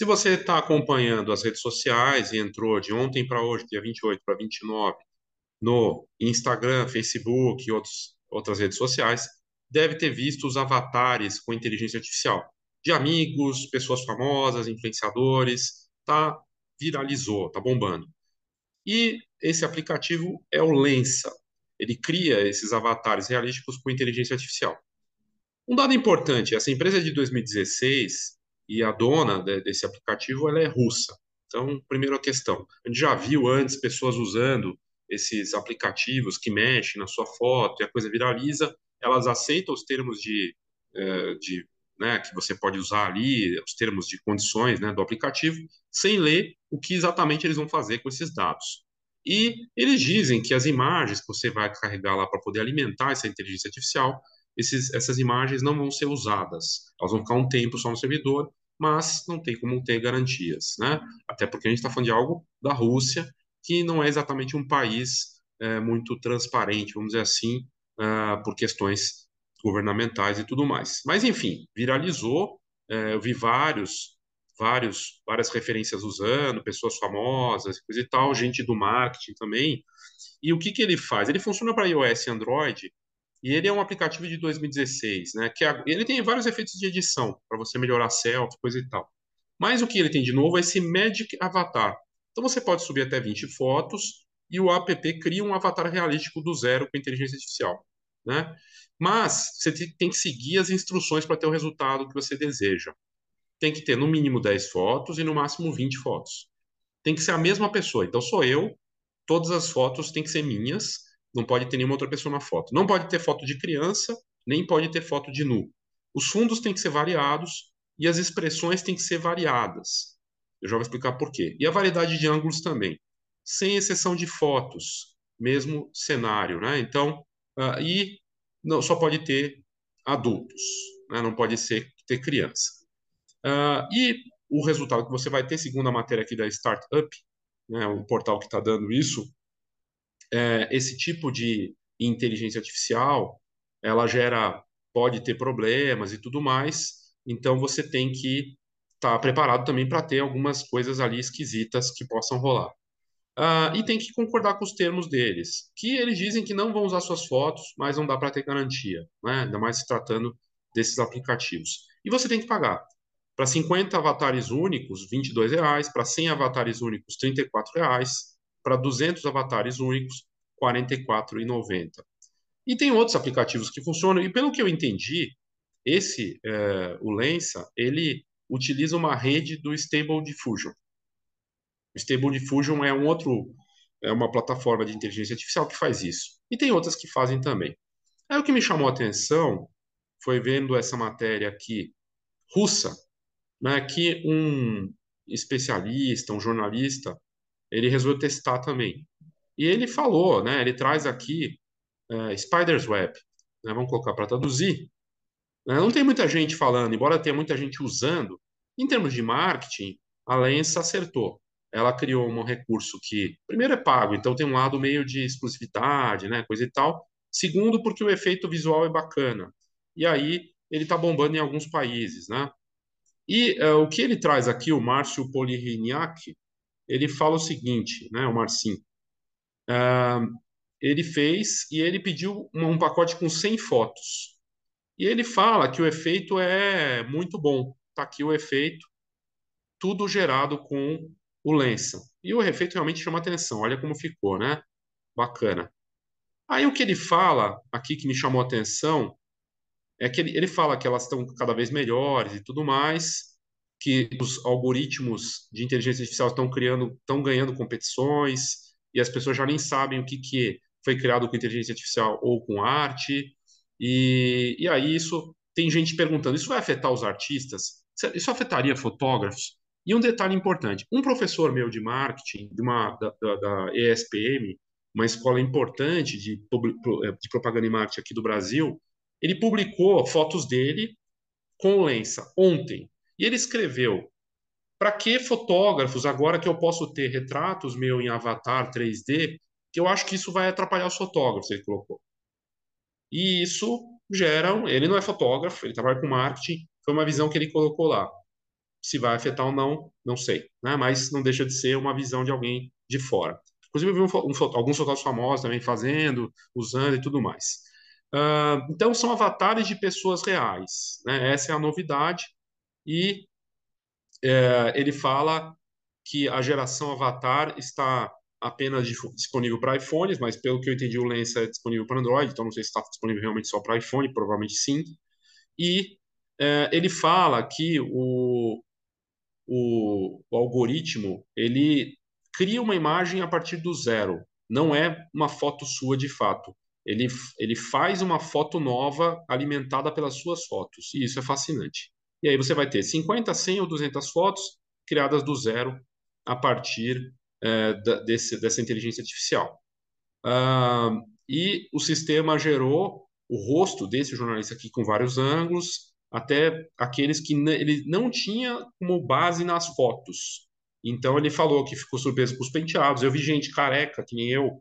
Se você está acompanhando as redes sociais e entrou de ontem para hoje, dia 28 para 29, no Instagram, Facebook e outros, outras redes sociais, deve ter visto os avatares com inteligência artificial de amigos, pessoas famosas, influenciadores, tá? Viralizou, tá bombando. E esse aplicativo é o Lensa. Ele cria esses avatares realísticos com inteligência artificial. Um dado importante, essa empresa é de 2016 e a dona desse aplicativo ela é russa. Então, primeira questão, a gente já viu antes pessoas usando esses aplicativos que mexem na sua foto e a coisa viraliza, elas aceitam os termos de, eh, de né, que você pode usar ali, os termos de condições né, do aplicativo, sem ler o que exatamente eles vão fazer com esses dados. E eles dizem que as imagens que você vai carregar lá para poder alimentar essa inteligência artificial, esses, essas imagens não vão ser usadas. Elas vão ficar um tempo só no servidor, mas não tem como ter garantias, né? Até porque a gente está falando de algo da Rússia, que não é exatamente um país é, muito transparente, vamos dizer assim, uh, por questões governamentais e tudo mais. Mas, enfim, viralizou. É, eu vi vários, vários, várias referências usando, pessoas famosas, coisa e tal, gente do marketing também. E o que, que ele faz? Ele funciona para iOS e Android, e ele é um aplicativo de 2016, né? Que ele tem vários efeitos de edição, para você melhorar selfie, coisa e tal. Mas o que ele tem de novo é esse Magic Avatar. Então você pode subir até 20 fotos e o app cria um avatar realístico do zero com inteligência artificial. Né? Mas você tem que seguir as instruções para ter o resultado que você deseja. Tem que ter no mínimo 10 fotos e no máximo 20 fotos. Tem que ser a mesma pessoa. Então sou eu, todas as fotos têm que ser minhas, não pode ter nenhuma outra pessoa na foto. Não pode ter foto de criança, nem pode ter foto de nu. Os fundos têm que ser variados e as expressões têm que ser variadas. Eu já vou explicar por quê. E a variedade de ângulos também, sem exceção de fotos, mesmo cenário, né? Então, uh, e não, só pode ter adultos, né? não pode ser ter criança. Uh, e o resultado que você vai ter, segundo a matéria aqui da Startup, né, o portal que está dando isso, é, esse tipo de inteligência artificial, ela gera, pode ter problemas e tudo mais, então você tem que estar tá preparado também para ter algumas coisas ali esquisitas que possam rolar. Uh, e tem que concordar com os termos deles, que eles dizem que não vão usar suas fotos, mas não dá para ter garantia, né? ainda mais se tratando desses aplicativos. E você tem que pagar. Para 50 avatares únicos, R$ 22,00. Para 100 avatares únicos, R$ 34,00. Para 200 avatares únicos, R$ 44,90. E tem outros aplicativos que funcionam, e pelo que eu entendi, esse, é, o Lensa, ele utiliza uma rede do Stable Diffusion. O Stable Diffusion é um outro, é uma plataforma de inteligência artificial que faz isso. E tem outras que fazem também. Aí o que me chamou a atenção foi vendo essa matéria aqui russa, né, que um especialista, um jornalista, ele resolveu testar também. E ele falou, né, ele traz aqui uh, Spider's Web, né, vamos colocar para traduzir. Né, não tem muita gente falando, embora tenha muita gente usando. Em termos de marketing, a Lens acertou ela criou um recurso que, primeiro, é pago, então tem um lado meio de exclusividade, né, coisa e tal. Segundo, porque o efeito visual é bacana. E aí ele está bombando em alguns países, né? E uh, o que ele traz aqui, o Márcio Poliriniak, ele fala o seguinte, né, o Marcinho. Uh, ele fez e ele pediu um, um pacote com 100 fotos. E ele fala que o efeito é muito bom. Está aqui o efeito, tudo gerado com o Lenson. E o efeito realmente chama atenção. Olha como ficou, né? Bacana. Aí o que ele fala aqui que me chamou atenção é que ele, ele fala que elas estão cada vez melhores e tudo mais, que os algoritmos de inteligência artificial estão criando, estão ganhando competições e as pessoas já nem sabem o que, que foi criado com inteligência artificial ou com arte. E, e aí isso tem gente perguntando: isso vai afetar os artistas? Isso afetaria fotógrafos? E um detalhe importante: um professor meu de marketing, de uma, da, da, da ESPM, uma escola importante de, de propaganda e marketing aqui do Brasil, ele publicou fotos dele com o Lensa ontem. E ele escreveu: para que fotógrafos, agora que eu posso ter retratos meu em avatar 3D, que eu acho que isso vai atrapalhar os fotógrafos, ele colocou. E isso gera. Ele não é fotógrafo, ele trabalha com marketing, foi uma visão que ele colocou lá. Se vai afetar ou não, não sei, né? mas não deixa de ser uma visão de alguém de fora. Inclusive, eu vi um, um, alguns fotógrafos famosos também fazendo, usando e tudo mais. Uh, então, são avatares de pessoas reais. Né? Essa é a novidade. E é, ele fala que a geração Avatar está apenas disponível para iPhones, mas pelo que eu entendi, o Lens é disponível para Android, então não sei se está disponível realmente só para iPhone, provavelmente sim. E é, ele fala que o, o, o, algoritmo ele cria uma imagem a partir do zero, não é uma foto sua de fato. Ele, ele faz uma foto nova alimentada pelas suas fotos, e isso é fascinante. E aí você vai ter 50, 100 ou 200 fotos criadas do zero a partir é, da, desse, dessa inteligência artificial. E o sistema gerou o rosto desse jornalista aqui com vários ângulos, até aqueles que ele não tinha como base nas fotos. Então ele falou que ficou surpreso com os penteados. Eu vi gente careca, que nem eu,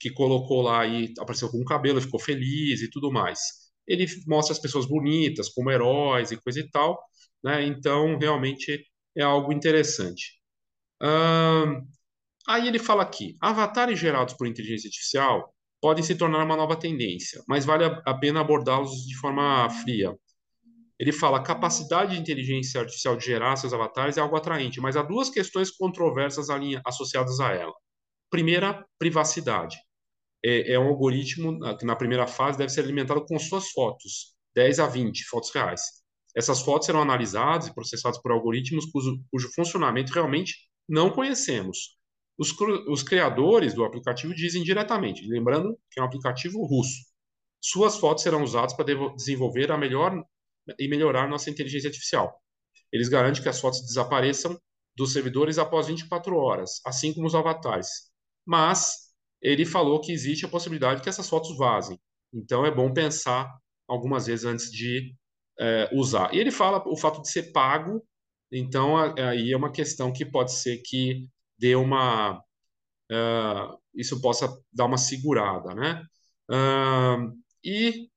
que colocou lá e apareceu com o cabelo, ficou feliz e tudo mais. Ele mostra as pessoas bonitas, como heróis e coisa e tal, né? Então realmente é algo interessante. aí ele fala aqui: avatares gerados por inteligência artificial podem se tornar uma nova tendência, mas vale a pena abordá-los de forma fria. Ele fala: a capacidade de inteligência artificial de gerar seus avatares é algo atraente, mas há duas questões controversas associadas a ela. Primeira, privacidade. É, é um algoritmo que, na primeira fase, deve ser alimentado com suas fotos, 10 a 20 fotos reais. Essas fotos serão analisadas e processadas por algoritmos cujo, cujo funcionamento realmente não conhecemos. Os, os, criadores do aplicativo dizem diretamente, lembrando que é um aplicativo russo. Suas fotos serão usadas para desenvolver a melhor e melhorar nossa inteligência artificial. Eles garantem que as fotos desapareçam dos servidores após 24 horas, assim como os avatares. Mas ele falou que existe a possibilidade que essas fotos vazem. Então é bom pensar algumas vezes antes de é, usar. E ele fala o fato de ser pago, então aí é uma questão que pode ser que dê uma. Uh, isso possa dar uma segurada, né? Uh, e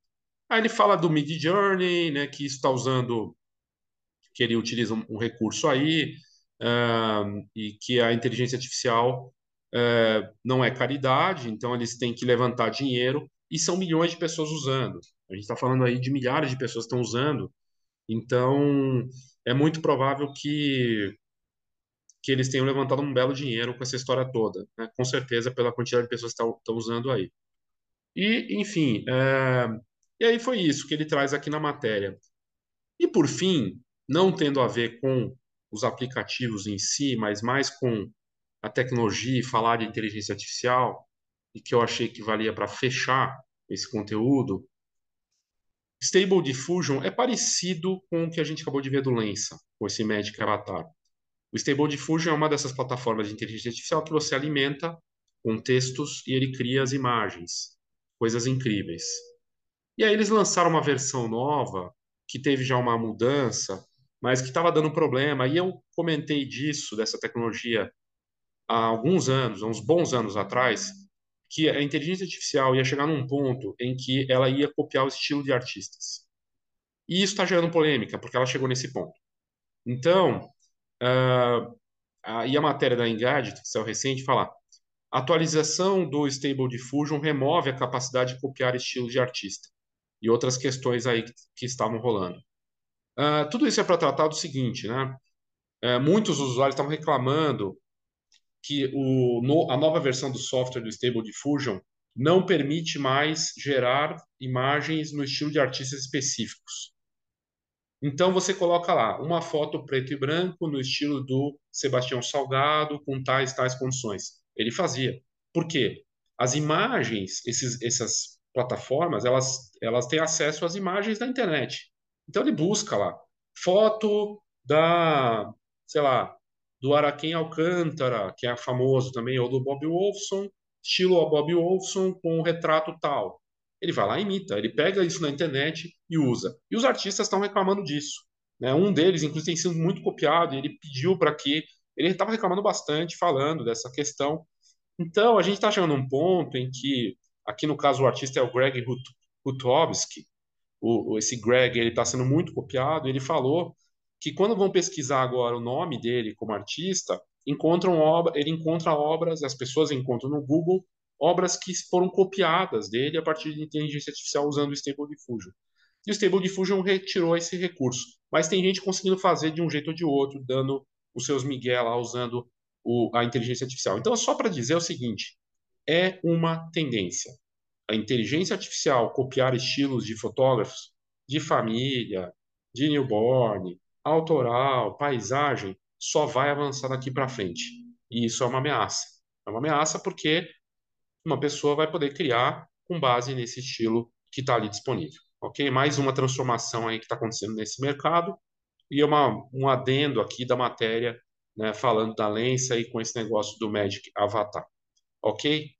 aí ele fala do Mid Journey, né? Que está usando, que ele utiliza um, um recurso aí, uh, e que a inteligência artificial não é caridade, então eles têm que levantar dinheiro e são milhões de pessoas usando. A gente está falando aí de milhares de pessoas que estão usando. Então, é muito provável que que eles tenham levantado um belo dinheiro com essa história toda, né? com certeza pela quantidade de pessoas que estão usando aí. E, enfim, é... e aí foi isso que ele traz aqui na matéria. E por fim, não tendo a ver com os aplicativos em si, mas mais com a tecnologia e falar de inteligência artificial, e que eu achei que valia para fechar esse conteúdo, Stable Diffusion é parecido com o que a gente acabou de ver do Lensa, com esse Magic Avatar. O Stable Diffusion é uma dessas plataformas de inteligência artificial que você alimenta com textos e ele cria as imagens. Coisas incríveis. E aí eles lançaram uma versão nova que teve já uma mudança, mas que estava dando problema. E eu comentei disso, dessa tecnologia, há alguns anos, há uns bons anos atrás, que a inteligência artificial ia chegar num ponto em que ela ia copiar o estilo de artistas. E isso está gerando polêmica, porque ela chegou nesse ponto. Então, uh, a, e a matéria da Engadget, que saiu recente, fala atualização do Stable Diffusion remove a capacidade de copiar estilos de artista e outras questões aí que, que estavam rolando. Uh, tudo isso é para tratar do seguinte, né? Uh, muitos usuários estavam reclamando que o, no, a nova versão do software do Stable Diffusion não permite mais gerar imagens no estilo de artistas específicos. Então você coloca lá uma foto preto e branco no estilo do Sebastião Salgado com tais tais condições. Ele fazia. Por quê? As imagens, esses, essas plataformas, elas elas têm acesso às imagens da internet. Então ele busca lá foto da, sei lá, do Araquém Alcântara, que é famoso também, ou do Bob Wolfson, estilo Bob Wolfson com um retrato tal. Ele vai lá e imita, ele pega isso na internet e usa. E os artistas estão reclamando disso. Né? Um deles, inclusive, tem sido muito copiado, ele pediu para que. Ele estava reclamando bastante, falando dessa questão. Então, a gente está chegando num ponto em que, aqui no caso, o artista é o Greg Rutowski. O, esse Greg ele está sendo muito copiado. Ele falou que quando vão pesquisar agora o nome dele como artista, encontram obra, ele encontra obras, as pessoas encontram no Google obras que foram copiadas dele a partir de inteligência artificial usando o Stable Diffusion. E o Stable Diffusion retirou esse recurso. Mas tem gente conseguindo fazer de um jeito ou de outro, dando os seus miguel lá, usando o, a inteligência artificial. Então, só para dizer o seguinte, é uma tendência. A inteligência artificial copiar estilos de fotógrafos de família, de newborn, autoral, paisagem, só vai avançar daqui para frente. E isso é uma ameaça. É uma ameaça porque uma pessoa vai poder criar com base nesse estilo que está ali disponível. Ok? Mais uma transformação aí que está acontecendo nesse mercado e uma, um adendo aqui da matéria, né, falando da Lensa e com esse negócio do Magic Avatar. Ok?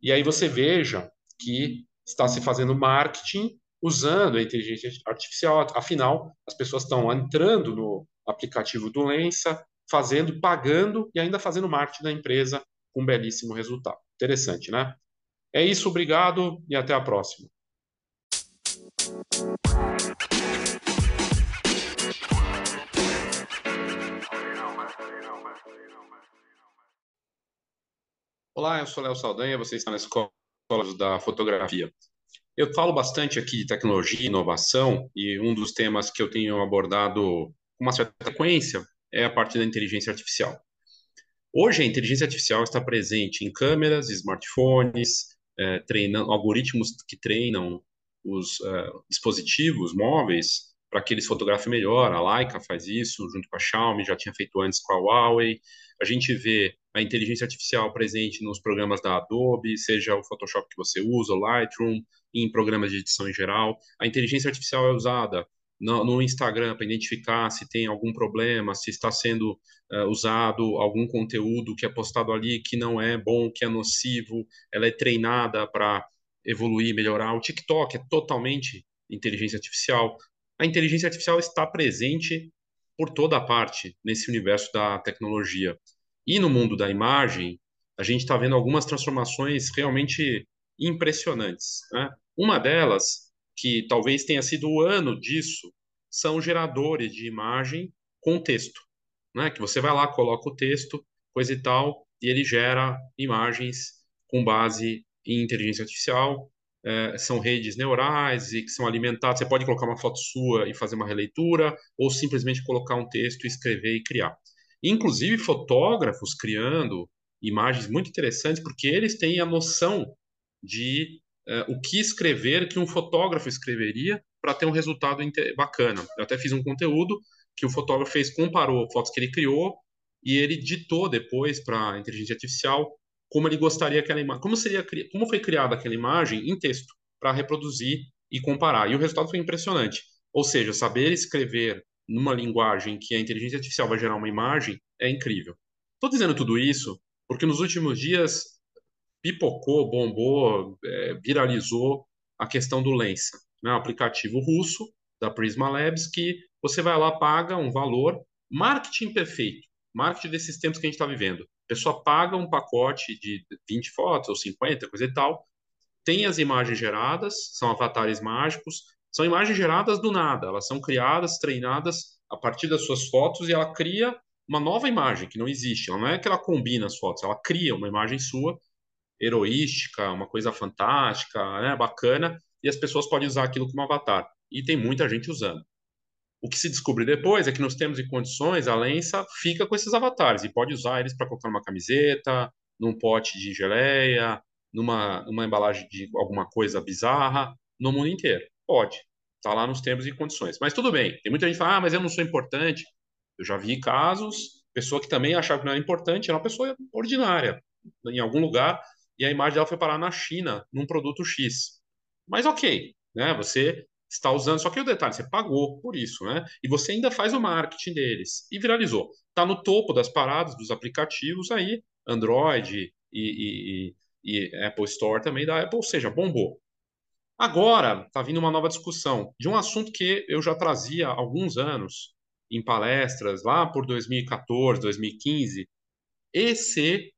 E aí você veja que está se fazendo marketing usando a inteligência artificial. Afinal, as pessoas estão entrando no aplicativo do Lensa, fazendo, pagando e ainda fazendo marketing da empresa com um belíssimo resultado. Interessante, né? É isso, obrigado e até a próxima. Olá, eu sou Léo Saldanha, você está na Escola da Fotografia. Eu falo bastante aqui de tecnologia inovação e um dos temas que eu tenho abordado com uma certa frequência é a parte da inteligência artificial. Hoje, a inteligência artificial está presente em câmeras, smartphones, é, treinando, algoritmos que treinam os é, dispositivos móveis para que eles fotografem melhor. A Leica faz isso junto com a Xiaomi, já tinha feito antes com a Huawei. A gente vê a inteligência artificial presente nos programas da Adobe, seja o Photoshop que você usa, o Lightroom, em programas de edição em geral. A inteligência artificial é usada no, no Instagram para identificar se tem algum problema, se está sendo uh, usado algum conteúdo que é postado ali que não é bom, que é nocivo, ela é treinada para evoluir, melhorar. O TikTok é totalmente inteligência artificial. A inteligência artificial está presente por toda a parte nesse universo da tecnologia. E no mundo da imagem, a gente está vendo algumas transformações realmente impressionantes. Né? Uma delas que talvez tenha sido o ano disso, são geradores de imagem com texto, né? Que você vai lá, coloca o texto, coisa e tal, e ele gera imagens com base em inteligência artificial. É, são redes neurais e que são alimentadas. Você pode colocar uma foto sua e fazer uma releitura, ou simplesmente colocar um texto, escrever e criar. Inclusive fotógrafos criando imagens muito interessantes, porque eles têm a noção de uh, o que escrever que um fotógrafo escreveria para ter um resultado bacana. Eu até fiz um conteúdo que o fotógrafo fez, comparou fotos que ele criou e ele ditou depois para a inteligência artificial como ele gostaria aquela imagem, como seria, como foi criada aquela imagem em texto para reproduzir e comparar. E o resultado foi impressionante. Ou seja, saber escrever numa linguagem que a inteligência artificial vai gerar uma imagem é incrível. Estou dizendo tudo isso porque nos últimos dias pipocou, bombou, é, viralizou a questão do Lensa, né? um aplicativo russo da Prisma Labs que você vai lá, paga um valor, marketing perfeito, marketing desses tempos que a gente está vivendo. A pessoa paga um pacote de 20 fotos ou 50, coisa e tal, tem as imagens geradas, são avatares mágicos, são imagens geradas do nada, elas são criadas, treinadas a partir das suas fotos e ela cria uma nova imagem que não existe. Ela não é que ela combina as fotos, ela cria uma imagem sua heroística, uma coisa fantástica, né, bacana, e as pessoas podem usar aquilo como avatar. E tem muita gente usando. O que se descobre depois é que nos termos e condições, a Lensa fica com esses avatares e pode usar eles para colocar numa camiseta, num pote de geleia, numa, numa embalagem de alguma coisa bizarra, no mundo inteiro. Pode. Está lá nos termos e condições. Mas tudo bem. Tem muita gente que fala, ah, mas eu não sou importante. Eu já vi casos, pessoa que também achava que não era importante, era uma pessoa ordinária. Em algum lugar, e a imagem dela foi parar na China, num produto X. Mas ok, né? Você está usando, só que o detalhe, você pagou por isso, né? E você ainda faz o marketing deles e viralizou. Está no topo das paradas dos aplicativos aí, Android e, e, e, Apple Store também da Apple, ou seja, bombou. Agora está vindo uma nova discussão de um assunto que eu já trazia há alguns anos em palestras lá por 2014, 2015, e se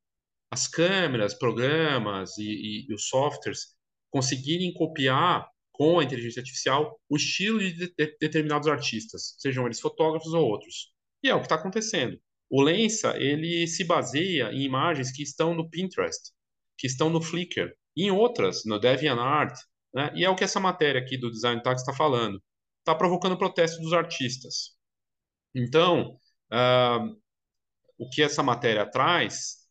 as câmeras, programas e, e, e os softwares conseguirem copiar com a inteligência artificial o estilo de, de, de determinados artistas, sejam eles fotógrafos ou outros. E é o que está acontecendo. O Lensa ele se baseia em imagens que estão no Pinterest, que estão no Flickr, e em outras, no DeviantArt, né? E é o que essa matéria aqui do Design Tax está falando. Está provocando protesto dos artistas. Então, uh, o que essa matéria traz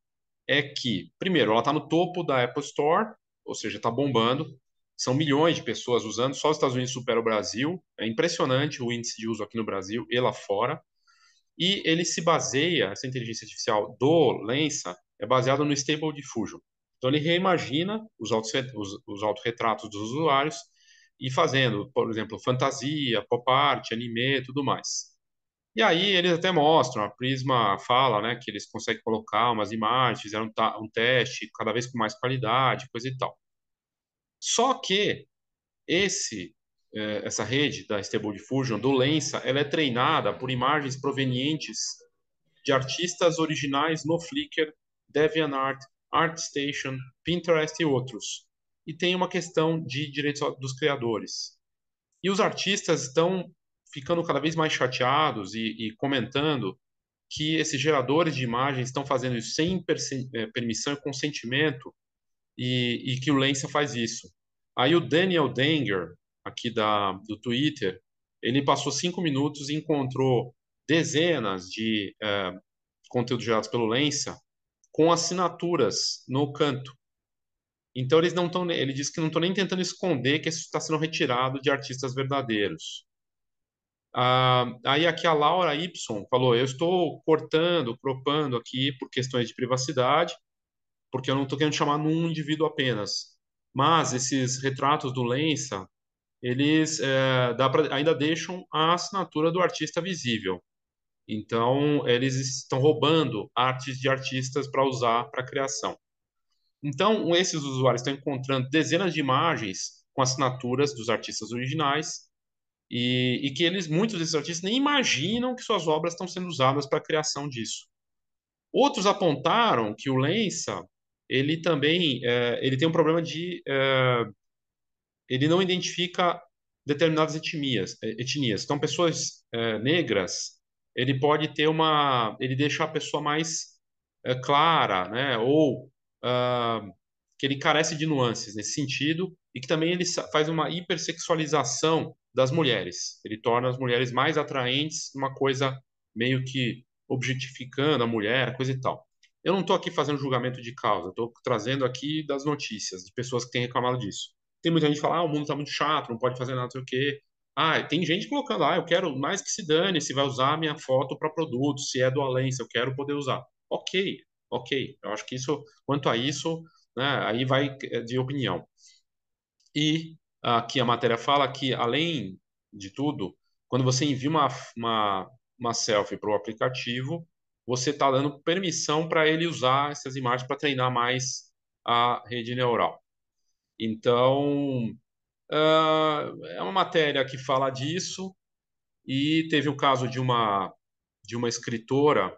é que, primeiro, ela está no topo da Apple Store, ou seja, está bombando. São milhões de pessoas usando, só os Estados Unidos supera o Brasil. É impressionante o índice de uso aqui no Brasil e lá fora. E ele se baseia, essa inteligência artificial do Lensa, é baseada no Stable Diffusion. Então ele reimagina os, os, os autorretratos dos usuários e fazendo, por exemplo, fantasia, pop art, anime, tudo mais. E aí eles até mostram, a Prisma fala, né, que eles conseguem colocar umas imagens, fizeram um, um teste cada vez com mais qualidade, coisa e tal. Só que esse eh, essa rede da Stable Diffusion do Lensa, ela é treinada por imagens provenientes de artistas originais no Flickr, DeviantArt, ArtStation, Pinterest e outros. E tem uma questão de direitos dos criadores. E os artistas estão ficando cada vez mais chateados e, e comentando que esses geradores de imagens estão fazendo isso sem é, permissão e consentimento e, e, que o Lensa faz isso. Aí o Daniel Danger, aqui da, do Twitter, ele passou cinco minutos e encontrou dezenas de é, conteúdos gerados pelo Lensa com assinaturas no canto. Então eles não estão, ele diz que não estão nem tentando esconder que isso está sendo retirado de artistas verdadeiros. Ah, aí aqui a Laura Y falou: eu estou cortando, cropando aqui por questões de privacidade, porque eu não estou querendo chamar num indivíduo apenas. Mas esses retratos do Lensa, eles é, pra, ainda deixam a assinatura do artista visível. Então, eles estão roubando artes de artistas para usar para criação. Então, esses usuários estão encontrando dezenas de imagens com assinaturas dos artistas originais e, e, que eles, muitos desses artistas, nem imaginam que suas obras estão sendo usadas para a criação disso. Outros apontaram que o Lensa, ele também, é, ele tem um problema de, é, ele não identifica determinadas etnias, é, etnias. Então, pessoas é, negras, ele pode ter uma, ele deixa a pessoa mais é, clara, né? Ou uh, que ele carece de nuances nesse sentido e que também ele faz uma hipersexualização das mulheres. Ele torna as mulheres mais atraentes, uma coisa meio que objetificando a mulher, coisa e tal. Eu não estou aqui fazendo julgamento de causa, estou trazendo aqui das notícias, de pessoas que têm reclamado disso. Tem muita gente que fala, ah, o mundo está muito chato, não pode fazer nada, não sei o quê. Ah, tem gente colocando, ah, eu quero mais que se dane se vai usar a minha foto para produto, se é do além, se eu quero poder usar. Ok, ok. Eu acho que isso, quanto a isso, né, aí vai de opinião. E aqui a matéria fala que, além de tudo, quando você envia uma, uma, uma selfie para o aplicativo, você está dando permissão para ele usar essas imagens para treinar mais a rede neural. Então, uh, é uma matéria que fala disso e teve o caso de uma de uma escritora,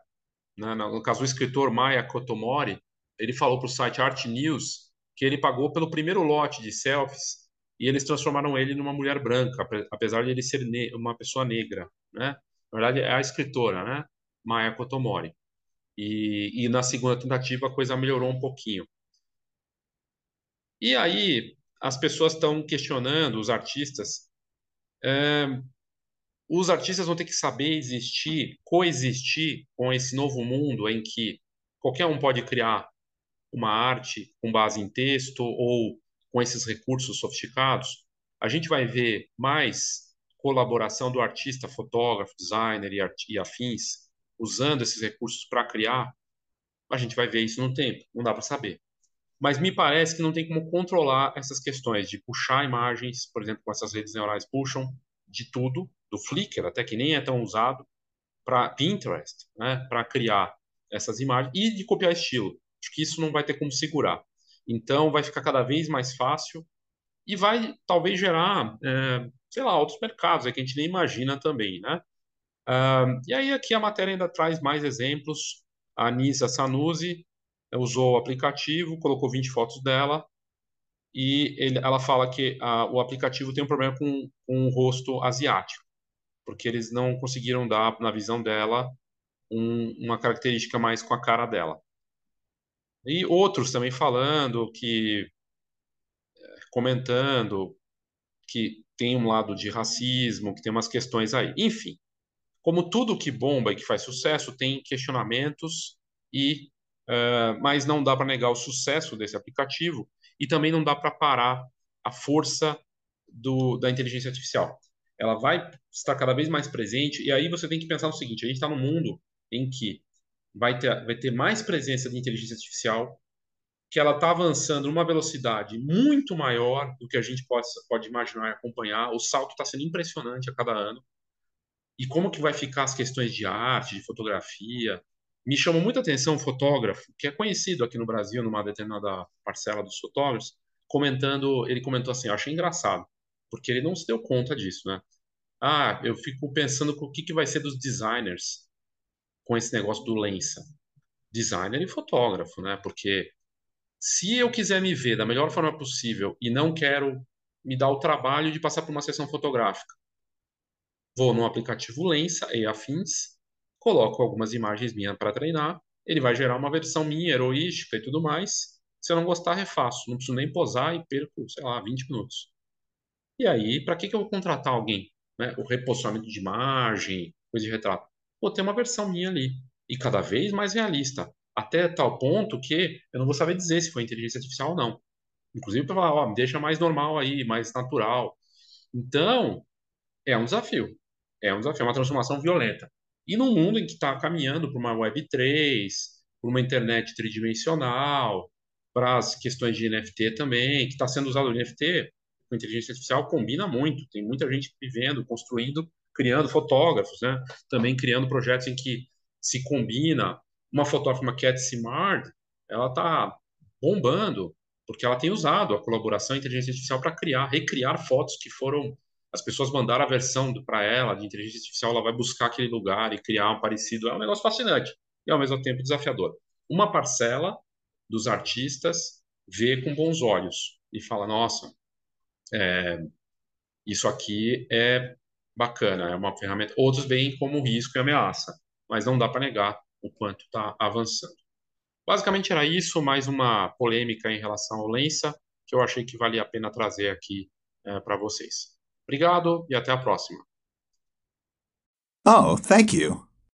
né, no caso o escritor Maya Kotomori, ele falou para o site Art News que ele pagou pelo primeiro lote de selfies e eles transformaram ele numa mulher branca, apesar de ele ser uma pessoa negra, né? Na verdade, é a escritora, né? Maya Kotomori. E, e na segunda tentativa a coisa melhorou um pouquinho. E aí as pessoas estão questionando os artistas. É, os artistas vão ter que saber existir, coexistir com esse novo mundo em que qualquer um pode criar uma arte com base em texto ou com esses recursos sofisticados, a gente vai ver mais colaboração do artista, fotógrafo, designer e, e afins usando esses recursos para criar. A gente vai ver isso no tempo, não dá para saber. Mas me parece que não tem como controlar essas questões de puxar imagens, por exemplo, com essas redes neurais puxam de tudo, do Flickr, até que nem é tão usado, para Pinterest, né, para criar essas imagens e de copiar estilo. Acho que isso não vai ter como segurar. Então, vai ficar cada vez mais fácil e vai talvez gerar, é, sei lá, outros mercados que a gente nem imagina também, né? Uh, e aí aqui a matéria ainda traz mais exemplos. A Nisa Sanusi usou o aplicativo, colocou 20 fotos dela e ele, ela fala que a, o aplicativo tem um problema com, com o rosto asiático, porque eles não conseguiram dar, na visão dela, um, uma característica mais com a cara dela. E outros também falando que comentando que tem um lado de racismo, que tem umas questões aí. Enfim, como tudo que bomba e que faz sucesso tem questionamentos e uh, mas não dá para negar o sucesso desse aplicativo e também não dá para parar a força do, da inteligência artificial. Ela vai estar cada vez mais presente e aí você tem que pensar o seguinte: a gente está num mundo em que vai ter, vai ter mais presença de inteligência artificial, que ela está avançando numa velocidade muito maior do que a gente pode, pode imaginar e acompanhar. O salto está sendo impressionante a cada ano. E como que vai ficar as questões de arte, de fotografia? Me chamou muita atenção um fotógrafo que é conhecido aqui no Brasil, numa determinada parcela dos fotógrafos, comentando, ele comentou assim, achei engraçado, porque ele não se deu conta disso, né? Ah, eu fico pensando o que, que vai ser dos designers com esse negócio do Lensa. Designer e fotógrafo, né? Porque se eu quiser me ver da melhor forma possível e não quero me dar o trabalho de passar por uma sessão fotográfica, vou no aplicativo Lensa e afins, coloco algumas imagens minhas para treinar, ele vai gerar uma versão minha, heroística e tudo mais. Se eu não gostar, refaço. Não preciso nem posar e perco, sei lá, 20 minutos. E aí, para que, que eu vou contratar alguém? Né? O reposicionamento de imagem, coisa de retrato. Vou ter uma versão minha ali. E cada vez mais realista. Até tal ponto que eu não vou saber dizer se foi inteligência artificial ou não. Inclusive para falar, ó, me deixa mais normal aí, mais natural. Então, é um desafio. É um desafio, é uma transformação violenta. E num mundo em que está caminhando para uma Web3, para uma internet tridimensional, para as questões de NFT também, que está sendo usado o NFT com inteligência artificial combina muito. Tem muita gente vivendo, construindo, criando fotógrafos, né? Também criando projetos em que se combina. Uma fotógrafa, uma Cat Simard, ela está bombando porque ela tem usado a colaboração e inteligência artificial para criar, recriar fotos que foram as pessoas mandaram a versão para ela de inteligência artificial, ela vai buscar aquele lugar e criar um parecido. É um negócio fascinante e ao mesmo tempo desafiador. Uma parcela dos artistas vê com bons olhos e fala: nossa, é, isso aqui é bacana, é uma ferramenta. Outros veem como risco e ameaça, mas não dá para negar o quanto está avançando. Basicamente era isso, mais uma polêmica em relação ao Lensa, que eu achei que valia a pena trazer aqui é, para vocês. Obrigado e até a próxima. Oh, thank you.